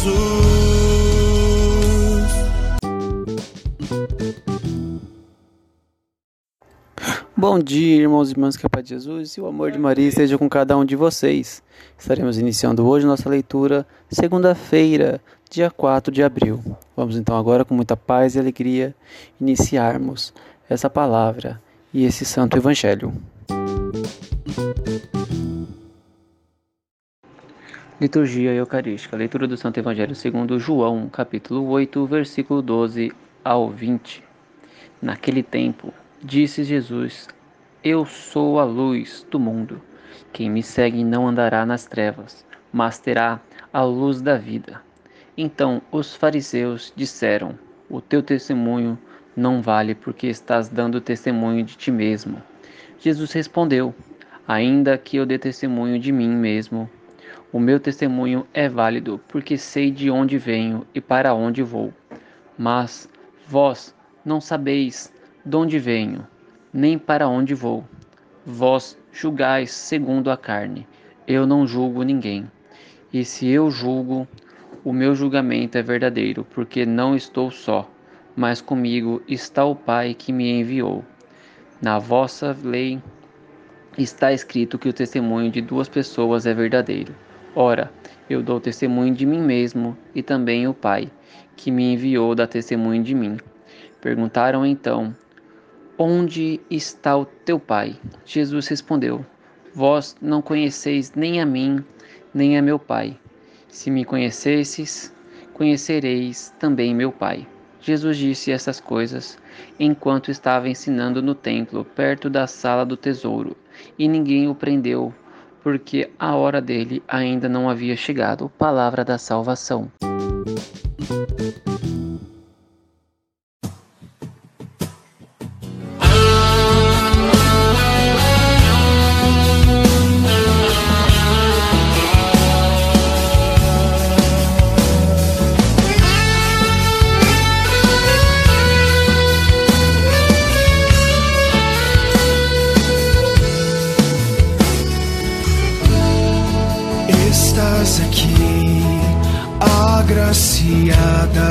Jesus. Bom dia, irmãos e irmãs, que a paz de Jesus e o amor de Maria esteja com cada um de vocês. Estaremos iniciando hoje nossa leitura, segunda-feira, dia 4 de abril. Vamos então agora, com muita paz e alegria, iniciarmos essa palavra e esse santo evangelho. Liturgia Eucarística, leitura do Santo Evangelho segundo João, capítulo 8, versículo 12 ao 20. Naquele tempo, disse Jesus: Eu sou a luz do mundo. Quem me segue não andará nas trevas, mas terá a luz da vida. Então os fariseus disseram: O teu testemunho não vale porque estás dando testemunho de ti mesmo. Jesus respondeu: Ainda que eu dê testemunho de mim mesmo, o meu testemunho é válido, porque sei de onde venho e para onde vou. Mas vós não sabeis de onde venho, nem para onde vou. Vós julgais segundo a carne. Eu não julgo ninguém. E se eu julgo, o meu julgamento é verdadeiro, porque não estou só, mas comigo está o Pai que me enviou. Na vossa lei está escrito que o testemunho de duas pessoas é verdadeiro. Ora, eu dou testemunho de mim mesmo e também o Pai, que me enviou, dá testemunho de mim. Perguntaram então: Onde está o teu Pai? Jesus respondeu: Vós não conheceis nem a mim, nem a meu Pai. Se me conhecesses, conhecereis também meu Pai. Jesus disse essas coisas enquanto estava ensinando no templo, perto da sala do tesouro, e ninguém o prendeu, porque a hora dele ainda não havia chegado. Palavra da salvação. Agraciada.